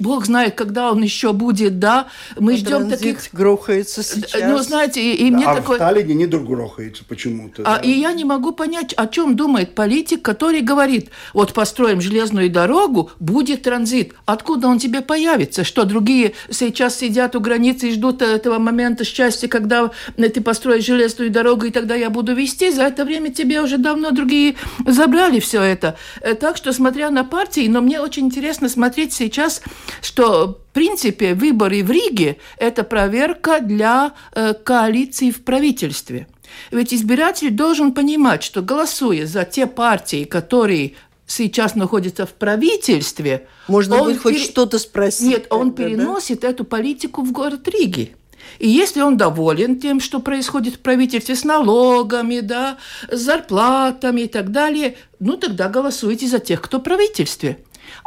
Бог знает, когда он еще будет, да. Мы а ждем таких... грохается сейчас. Ну, знаете, и, и мне а такой... в Таллине не грохается почему-то. А, да? И я не могу понять, о чем думает политик, который говорит, вот построим железную дорогу, будет транзит. Откуда он тебе появится? Что, другие сейчас сидят у границы и ждут этого момента счастья, когда ты построишь железную дорогу, и тогда я буду вести? За это время тебе уже давно другие забрали все это. Э, так что, смотря на партии, но мне очень интересно смотреть сейчас что в принципе выборы в Риге – это проверка для э, коалиции в правительстве. Ведь избиратель должен понимать, что голосуя за те партии, которые сейчас находятся в правительстве, можно будет хоть что-то спросить. Нет, он переносит да? эту политику в город Риги. И если он доволен тем, что происходит в правительстве с налогами, да, с зарплатами и так далее, ну тогда голосуйте за тех, кто в правительстве.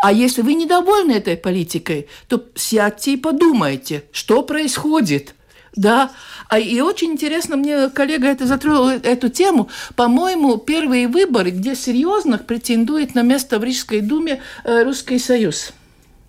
А если вы недовольны этой политикой, то сядьте и подумайте, что происходит. Да, а и очень интересно, мне коллега это затронул эту тему. По-моему, первые выборы, где серьезно претендует на место в Рижской думе э, Русский Союз.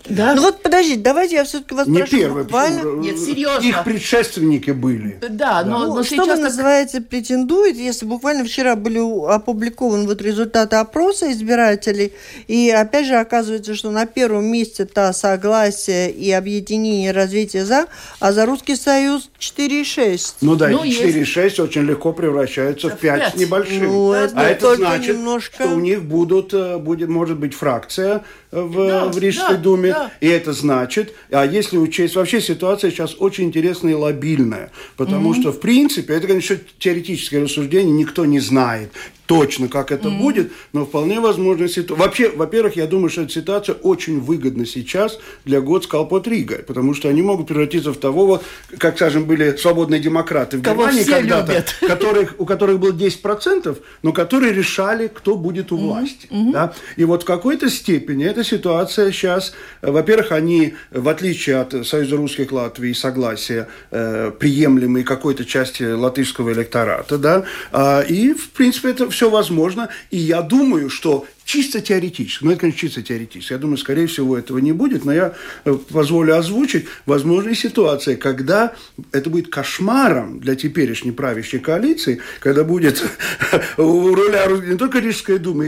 Да? Ну вот подождите, давайте я все-таки вас Не прошу первые, буквально... Нет, серьезно. Их предшественники были. Да, но, Ну, но что сейчас... вы так- называете претендует, если буквально вчера были опубликованы вот результаты опроса избирателей, и опять же оказывается, что на первом месте то согласие и объединение развития за, а за Русский Союз 4,6. Ну да, Ну, эти 4,6 очень легко превращаются в В 5 пять. с небольшим. Ну, это а это только значит, немножко- что у них будут, э, будет, может быть, фракция в, Да, в Рижской да, думе. да. И это значит, а если учесть, вообще ситуация сейчас очень интересная и лобильная. Потому что, в принципе, это, конечно, теоретическое рассуждение, никто не знает точно, как это будет, но вполне возможно ситуация. Вообще, во-первых, я думаю, что эта ситуация очень выгодна сейчас для год с Калпот Ригой, потому что они могут превратиться в того, как, скажем, были свободные демократы в Кого Германии когда-то, которых, у которых было 10%, но которые решали, кто будет у власти. Да? И вот в какой-то степени эта ситуация сейчас, э, во-первых, они, в отличие от Союза русских Латвии, согласия, э, приемлемые какой-то части латышского электората, да, А, и, в принципе, это все возможно, и я думаю, что чисто теоретически, ну это, конечно, чисто теоретически, я думаю, скорее всего, этого не будет, но я э, позволю озвучить возможные ситуации, когда это будет кошмаром для теперешней правящей коалиции, когда будет у руля не только Рижская дума,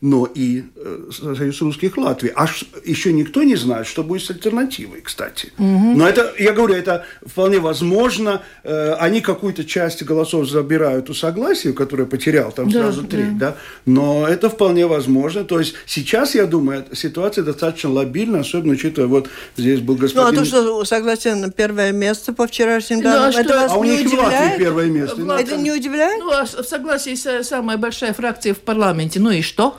но и э, Союз русских Латвии. А ш- еще никто не знает, что будет с альтернативой, кстати. Но это, я говорю, это вполне возможно. Э, Они какую-то часть голосов забирают у согласия, которое потерял там сразу треть, да. Но это вполне возможно. То есть сейчас, я думаю, ситуация достаточно лобильна, особенно учитывая, вот здесь был Ну, господин... а то, что согласие на первое место по вчерашним Ну, а данным, что- это вас А у не них Латвии удивляет? первое место. В Это не удивляет? Ну, а в согласии с самая большая фракция в парламенте, ну и что?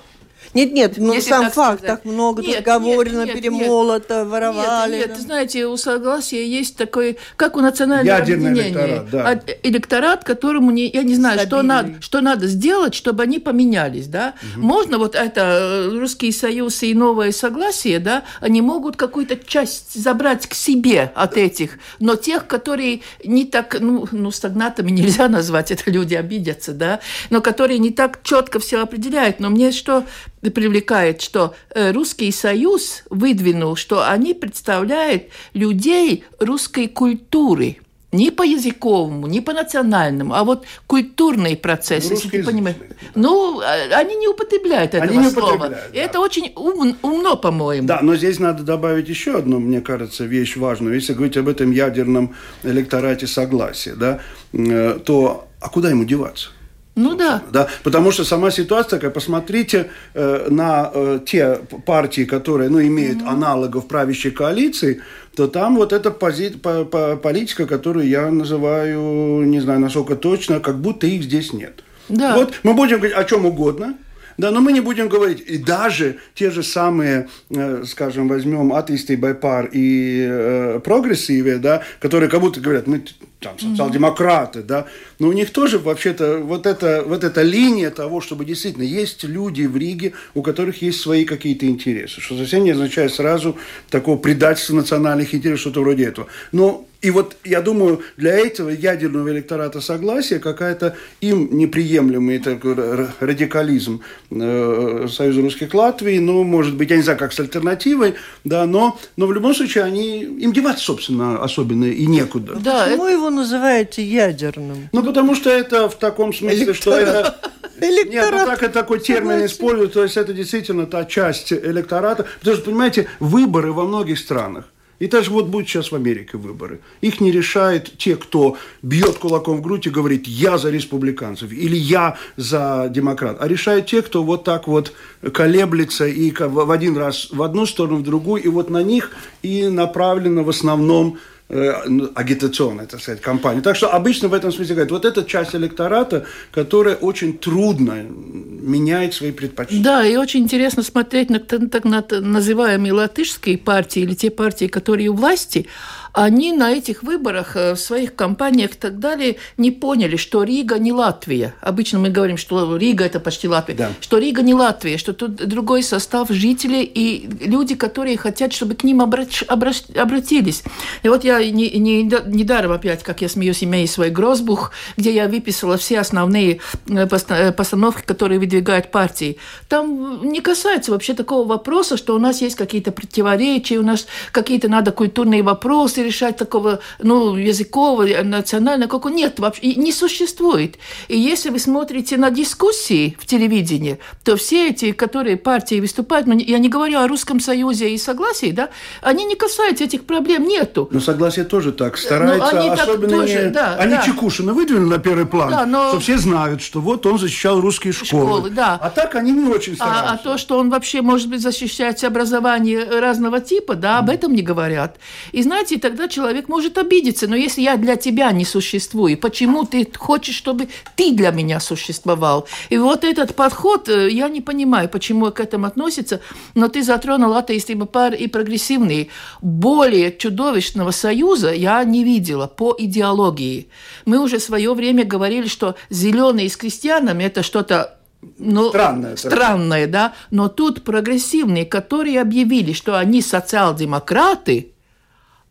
Нет, нет, ну Если сам так факт, сказать. так много Нет, договорено, нет, нет, перемолото, воровали. Нет, нет, знаете, у согласия есть такой, как у национального Ядерный объединения. электорат, да. А, электорат, которому не, я не знаю, что надо, что надо сделать, чтобы они поменялись, да. Можно вот это э, Русский Союз и новое согласие, да, они могут какую-то часть забрать к себе от этих, но тех, которые не так, ну, ну стагнатами нельзя назвать, это люди обидятся, да, но которые не так четко все определяют. Но мне что привлекает, что э, Русский Союз выдвинул, что они представляют людей русской культуры. Не по языковому, не по национальному, а вот культурный процесс, если ты понимаешь. Русскоязычный, Ну, э, они не употребляют этого Они не слова. употребляют, да. это очень ум- умно, по-моему. Да, но здесь надо добавить еще одну, мне кажется, вещь важную. Если говорить об этом ядерном электорате согласия, да, э, то а куда ему деваться? Ну да. Да, потому что сама ситуация такая, посмотрите э, на э, те партии, которые ну, имеют аналогов правящей коалиции, то там вот эта пози- по- по- политика, которую я называю, не знаю насколько точно, как будто их здесь нет. Да. Вот мы будем говорить о чем угодно, да, но мы не будем говорить, и даже те же самые, э, скажем, возьмем атеисты, байпар и э, прогрессивы, да, которые как будто говорят, мы там социал-демократы, да, но у них тоже вообще-то вот эта, вот эта линия того, чтобы действительно есть люди в Риге, у которых есть свои какие-то интересы, что совсем не означает сразу такого предательства национальных интересов, что-то вроде этого. Но и вот я думаю, для этого ядерного электората согласия какая-то им неприемлемый такой радикализм э, Союза русских Латвии, ну, может быть, я не знаю, как с альтернативой, да, но, но в любом случае они, им деваться, собственно, особенно и некуда. Да, Почему его называете ядерным? Ну, потому что это в таком смысле, что это... Нет, ну Электорат. так это такой термин Согласен. используют, то есть это действительно та часть электората. Потому что, понимаете, выборы во многих странах, и даже вот будут сейчас в Америке выборы, их не решают те, кто бьет кулаком в грудь и говорит, я за республиканцев, или я за демократ, а решают те, кто вот так вот колеблется и в один раз в одну сторону, в другую, и вот на них и направлено в основном э, ну, агитационная, так сказать, кампания. Так что обычно в этом смысле говорят, вот эта часть электората, которая очень трудно меняет свои предпочтения. Да, и очень интересно смотреть на так называемые латышские партии или те партии, которые у власти, они на этих выборах, э, в своих кампаниях и так далее, не поняли, что Рига не Латвия. Обычно мы говорим, что Рига – это почти Латвия. Да. Что Рига не Латвия, что тут другой состав жителей и люди, которые хотят, чтобы к ним обращ, обращ, обратились. И вот я не, не, недаром опять, как я смеюсь, имею свой грозбух, где я выписала все основные э, э, постановки, которые выдвигают партии. Там не касается вообще такого вопроса, что у нас есть какие-то противоречия, у нас какие-то надо культурные вопросы решать такого, ну, языкового, национального, как нет, вообще не существует. И если вы смотрите на дискуссии в телевидении, то все эти, которые партии выступают, ну, я не говорю о Русском Союзе и согласии, да, они не касаются этих проблем, нету. Но согласие тоже так старается, они особенно так тоже, не... Да, они да. Чекушина выдвинули на первый план, да, но... что все знают, что вот он защищал русские школы. школы да. А так они не очень стараются. А, а то, что он вообще, может быть, защищает образование разного типа, да, об этом не говорят. И знаете, тогда человек может обидеться, но если я для тебя не существую, почему ты хочешь, чтобы ты для меня существовал? И вот этот подход, э, я не понимаю, почему к этому относится, но ты затронул атеисты пар и прогрессивные. Более чудовищного союза я не видела по идеологии. Мы уже в свое время говорили, что зеленые с крестьянами – это что-то ну, странное, странное, да, но тут прогрессивные, которые объявили, что они социал-демократы,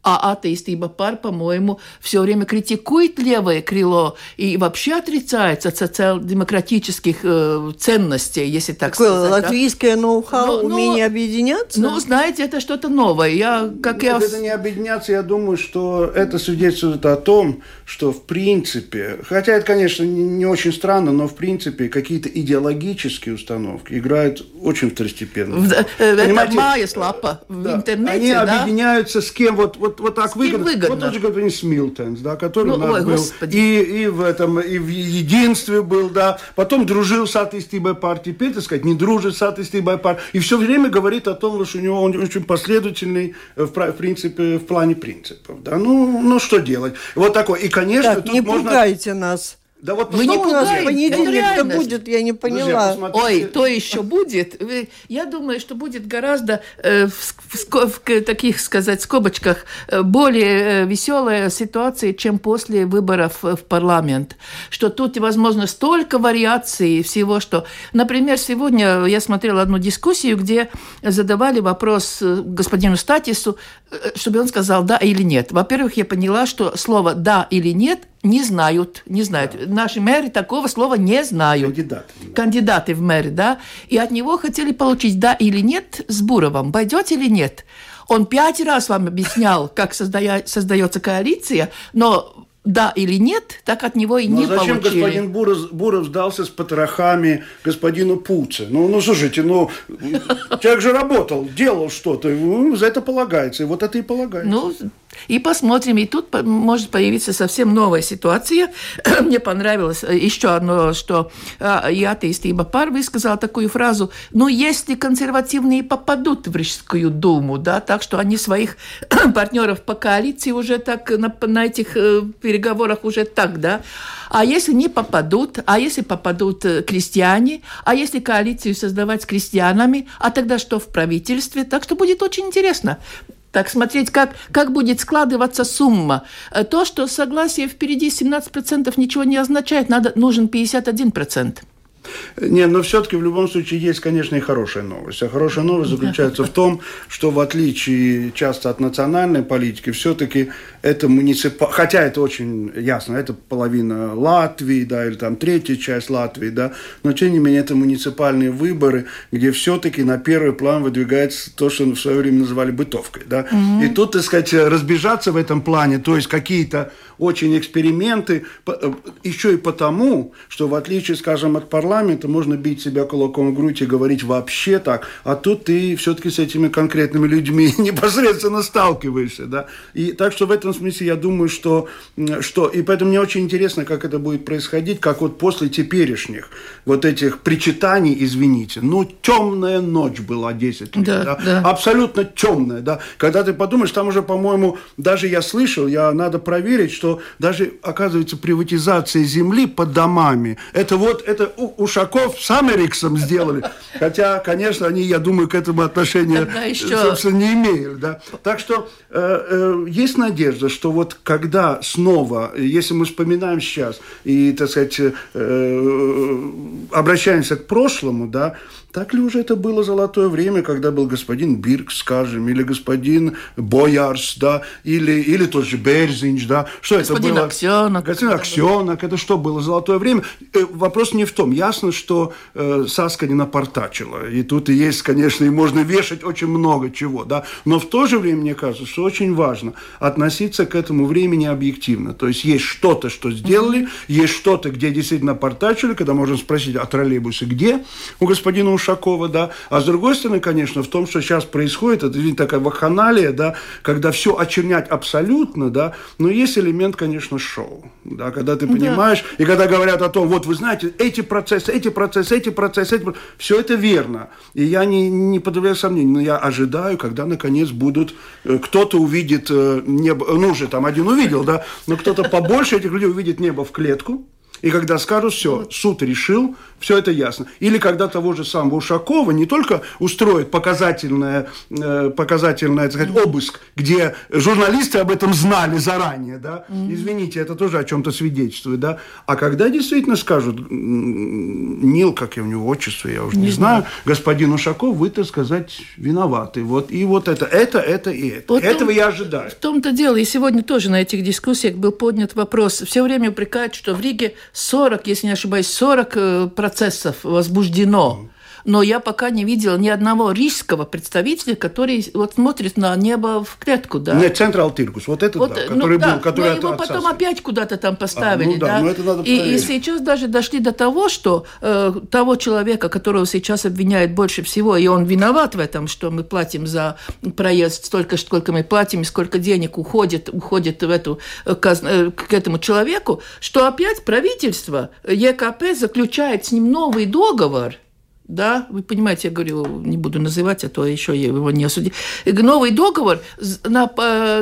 а атеистиба пар, по-моему, все время критикует левое крыло и вообще отрицается социал-демократических э, ценностей, если так Такое сказать. латвийское да? ноу-хау, ну, умение ну, объединяться? Ну, знаете, это что-то новое. Я, как Нет, я... это не объединяться, я думаю, что это свидетельствует о том, что в принципе, хотя это, конечно, не, не очень странно, но в принципе какие-то идеологические установки играют очень второстепенно. В, э, это Майяс лапа в да, интернете, Они да? объединяются с кем? Вот, вот вот, вот так выгодно. выгодно. Вот тот же господин Смилтенс, да, который ну, у нас ой, был. И, и в этом, и в единстве был, да. Потом дружил с атеистибой партией. Теперь, так сказать, не дружит с атеистибой партией. И все время говорит о том, что у него он очень последовательный в, в принципе, в плане принципов. Да. Ну, ну, что делать? Вот такой. И, конечно, так, тут не можно... пугайте нас. Да вот Вы не пугаете, понедельник-то будет, я не поняла. Друзья, Ой, то еще будет. Я думаю, что будет гораздо э, в, в, в таких, сказать, скобочках э, более э, веселая ситуация, чем после выборов в парламент. Что тут, возможно, столько вариаций всего, что... Например, сегодня я смотрела одну дискуссию, где задавали вопрос э, господину Статису, чтобы он сказал «да» или «нет». Во-первых, я поняла, что слово «да» или «нет» не знают, не знают. Да. Наши мэры такого слова не знают. Кандидаты. Кандидаты в мэры, да. И от него хотели получить да или нет с Буровым. Пойдете или нет? Он пять раз вам объяснял, как создая, создается коалиция, но да или нет, так от него и Но не зачем получили. господин Буров, Буров сдался с потрохами господину Пуце? Ну, ну, слушайте, ну, человек же работал, делал что-то, за это полагается, и вот это и полагается. Ну, и посмотрим. И тут может появиться совсем новая ситуация. Мне понравилось э, еще одно, что э, и атеист Иба Пар высказал такую фразу. Ну, если консервативные попадут в Рижскую думу, да, так что они своих партнеров по коалиции уже так на, на этих э, переговорах уже так, да. А если не попадут, а если попадут крестьяне, а если коалицию создавать с крестьянами, а тогда что в правительстве? Так что будет очень интересно. Так смотреть, как, как будет складываться сумма. Э, то, что согласие впереди 17% ничего не означает, надо, нужен 51%. Не, но все-таки в любом случае есть, конечно, и хорошая новость. А хорошая новость заключается в том, что в отличие часто от национальной политики, все-таки это муниципал... Хотя это очень ясно, это половина Латвии, да, или там третья часть Латвии, да, но тем не менее это муниципальные выборы, где все-таки на первый план выдвигается то, что в свое время называли бытовкой, да. Угу. И тут, так сказать, разбежаться в этом плане, то есть какие-то очень эксперименты, э, еще и потому, что в отличие, скажем, от парламента, можно бить себя кулаком в грудь и говорить вообще так, а тут ты все-таки с этими конкретными людьми непосредственно сталкиваешься, да. И так что в этом смысле я думаю, что, что... И поэтому мне очень интересно, как это будет происходить, как вот после теперешних вот этих причитаний, извините, ну, темная ночь была 10 лет, да, да? Да. абсолютно темная, да, когда ты подумаешь, там уже, по-моему, даже я слышал, я надо проверить, что даже, оказывается, приватизация земли под домами, это вот, это уж Ушаков с Америксом сделали. Хотя, конечно, они, я думаю, к этому отношения, еще... собственно, не имели. Да? Так что э, э, есть надежда, что вот когда снова, если мы вспоминаем сейчас и, так сказать, э, обращаемся к прошлому, да, так ли уже это было золотое время, когда был господин Бирк, скажем, или господин Боярс, да, или, или тот же Берзинч, да? Что господин это было? Аксенок. Господин Аксенок. Это что было золотое время? Э, вопрос не в том. Ясно, что э, Саска не напортачила. И тут и есть, конечно, и можно вешать очень много чего, да? Но в то же время, мне кажется, что очень важно относиться к этому времени объективно. То есть есть что-то, что сделали, mm-hmm. есть что-то, где действительно портачили, когда можно спросить, а троллейбусы где у господина Ушакова, да, а с другой стороны, конечно, в том, что сейчас происходит, это видите, такая вакханалия, да, когда все очернять абсолютно, да, но есть элемент, конечно, шоу, да, когда ты понимаешь, да. и когда говорят о том, вот вы знаете, эти процессы, эти процессы, эти процессы, эти процессы, все это верно, и я не, не подавляю сомнений, но я ожидаю, когда, наконец, будут, э, кто-то увидит э, небо, ну, уже там один увидел, да, но кто-то побольше этих людей увидит небо в клетку, и когда скажут, все, суд решил, все это ясно. Или когда того же самого Ушакова не только устроит показательное, э, показательное так сказать, обыск, где журналисты об этом знали заранее, да, извините, это тоже о чем-то свидетельствует, да, а когда действительно скажут, Нил, как я у него отчество, я уже не, не знаю, знаю, господин Ушаков, вы, так сказать, виноваты. Вот, и вот это, это, это и это. Вот Этого том, я ожидаю. В том-то дело, и сегодня тоже на этих дискуссиях был поднят вопрос, все время упрекают, что в Риге 40, если не ошибаюсь, 40 э, процессов возбуждено но я пока не видела ни одного рижского представителя, который вот смотрит на небо в клетку, да. Нет, Centrāltirgus, вот этот, вот, да, ну который ну, был, да, который но его потом опять куда-то там поставили, а, ну, да. да? Ну, это надо и, и сейчас даже дошли до того, что э, того человека, которого сейчас обвиняют больше всего, и он виноват в этом, что мы платим за проезд столько, сколько мы платим, и сколько денег уходит, уходит в эту, э, э, к этому человеку, что опять правительство ЕКП заключает с ним новый договор – да, вы понимаете, я говорю, не буду называть, а то еще его не осудил. Новый договор на,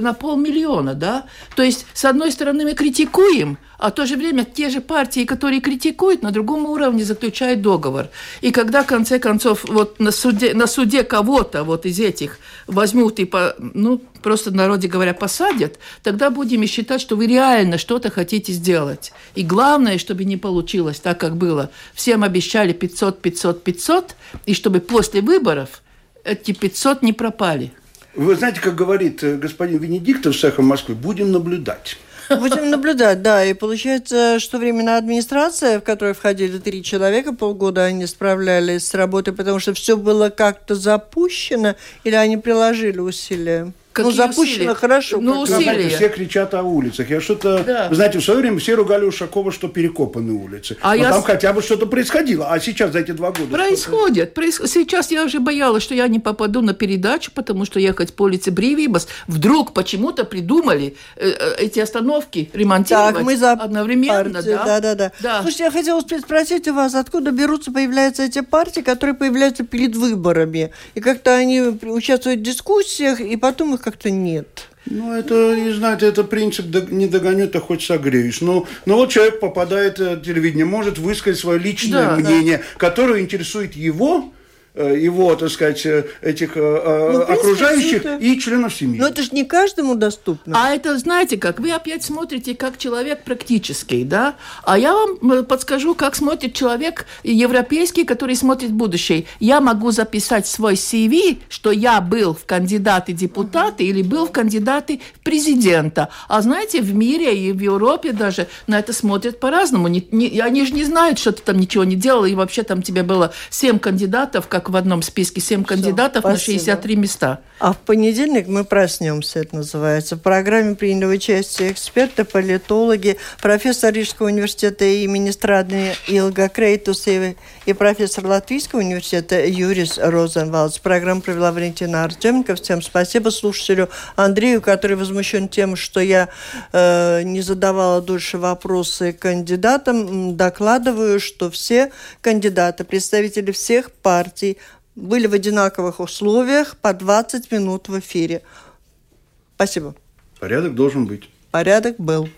на полмиллиона, да, то есть, с одной стороны, мы критикуем, а в то же время те же партии, которые критикуют, на другом уровне заключают договор. И когда, в конце концов, вот на суде, на суде кого-то вот из этих возьмут и, по, ну, просто, в народе говоря, посадят, тогда будем считать, что вы реально что-то хотите сделать. И главное, чтобы не получилось так, как было. Всем обещали 500, 500, 500, и чтобы после выборов эти 500 не пропали. Вы знаете, как говорит э, господин Венедиктов с «Эхом Москвы», будем наблюдать. Будем наблюдать, да. И получается, что временная администрация, в которой входили три человека, полгода они справлялись с работой, потому что все было как-то запущено, или они приложили усилия? Какие ну, запущено усилия? хорошо. Ну, усилия. Знаете, все кричат о улицах. Я что-то... Да. Вы знаете, в свое время все ругали Ушакова, что перекопаны улицы. А Но я... там хотя бы что-то происходило. А сейчас за эти два года... Происходит. Проис... Сейчас я уже боялась, что я не попаду на передачу, потому что ехать по улице Бривибас. Вдруг почему-то придумали э, э, эти остановки ремонтировать так, мы за одновременно. Да? Да, да, да, да. Слушайте, я хотела спросить у вас, откуда берутся, появляются эти партии, которые появляются перед выборами? И как-то они участвуют в дискуссиях, и потом их как-то нет. Ну, это, не знаю, это принцип не догоню, а хоть согреешь. Ну, ну вот человек попадает в телевидение, может высказать свое личное да, мнение, да. которое интересует его, Э, его, так сказать, э, этих э, ну, окружающих это... и членов семьи. Но это же не каждому доступно. А это, знаете как, вы опять смотрите как человек практический, да? А я вам подскажу, как смотрит человек европейский, который смотрит будущее. Я могу записать свой CV, что я был в кандидаты депутаты или был в кандидаты в президента. А знаете, в мире и в Европе даже на это смотрят по-разному. Не, не, они же не знают, что ты там ничего не делал, и вообще там тебе было семь кандидатов, как в одном списке 7 кандидатов Все, на 63 места. А в понедельник мы проснемся, это называется. В программе приняли участие эксперты, политологи, профессор Рижского университета имени Страдны Илга Крейтусева и профессор Латвийского университета Юрис Розенвалдс. Программу провела Валентина Артеменко. Всем спасибо слушателю Андрею, который возмущен тем, что я э, не задавала дольше вопросы кандидатам. Докладываю, что все кандидаты, представители всех партий, были в одинаковых условиях по 20 минут в эфире. Спасибо. Порядок должен быть. Порядок был.